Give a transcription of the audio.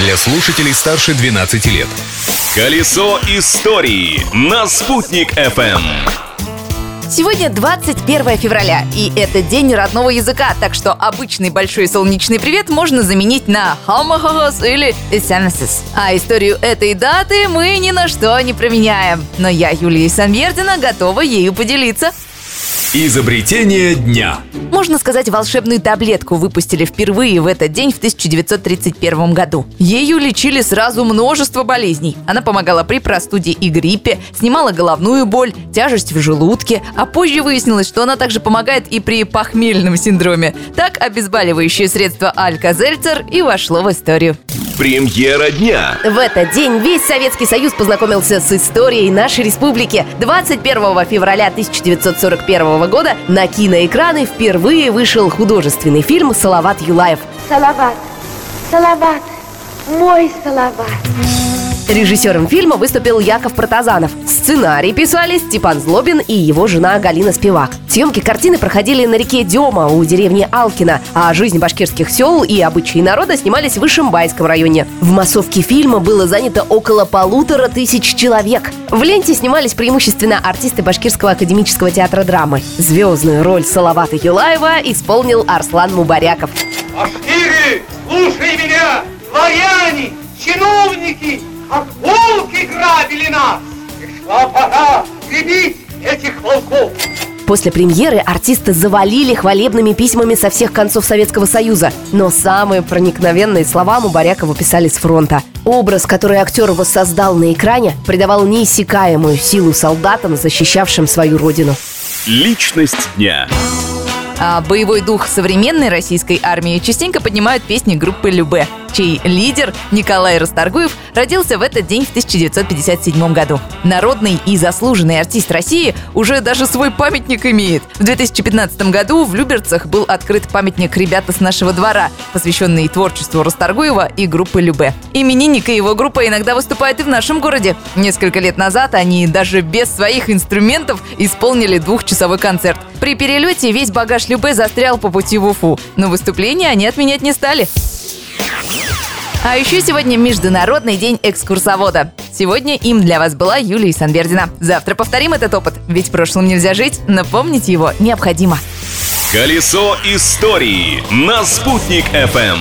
для слушателей старше 12 лет. Колесо истории на «Спутник FM. Сегодня 21 февраля, и это день родного языка, так что обычный большой солнечный привет можно заменить на «Хамахахас» или «Исамасис». А историю этой даты мы ни на что не променяем. Но я, Юлия Санвердина, готова ею поделиться. Изобретение дня. Можно сказать, волшебную таблетку выпустили впервые в этот день в 1931 году. Ею лечили сразу множество болезней. Она помогала при простуде и гриппе, снимала головную боль, тяжесть в желудке, а позже выяснилось, что она также помогает и при похмельном синдроме. Так обезболивающее средство Алька-Зельцер и вошло в историю. Премьера дня. В этот день весь Советский Союз познакомился с историей нашей республики. 21 февраля 1941 года на киноэкраны впервые вышел художественный фильм «Салават Юлаев». Салават, Салават, мой Салават. Режиссером фильма выступил Яков Протазанов. Сценарий писали Степан Злобин и его жена Галина Спивак. Съемки картины проходили на реке Дема у деревни Алкина, а жизнь башкирских сел и обычаи народа снимались в Ишимбайском районе. В массовке фильма было занято около полутора тысяч человек. В ленте снимались преимущественно артисты Башкирского академического театра драмы. Звездную роль Салавата Юлаева исполнил Арслан Мубаряков. Башкиры, слушай меня, дворяне, чиновники, После премьеры артисты завалили хвалебными письмами со всех концов Советского Союза. Но самые проникновенные слова Мубарякову писали с фронта. Образ, который актер воссоздал на экране, придавал неиссякаемую силу солдатам, защищавшим свою родину. Личность дня. А боевой дух современной российской армии частенько поднимают песни группы «Любе», чей лидер Николай Расторгуев родился в этот день в 1957 году. Народный и заслуженный артист России уже даже свой памятник имеет. В 2015 году в Люберцах был открыт памятник «Ребята с нашего двора», посвященный творчеству Расторгуева и группы «Любе». Именинник и его группа иногда выступают и в нашем городе. Несколько лет назад они даже без своих инструментов исполнили двухчасовой концерт. При перелете весь багаж Любе застрял по пути в Уфу, но выступление они отменять не стали. А еще сегодня Международный день экскурсовода. Сегодня им для вас была Юлия Санбердина. Завтра повторим этот опыт, ведь прошлым нельзя жить, но помнить его необходимо. Колесо истории на «Спутник FM.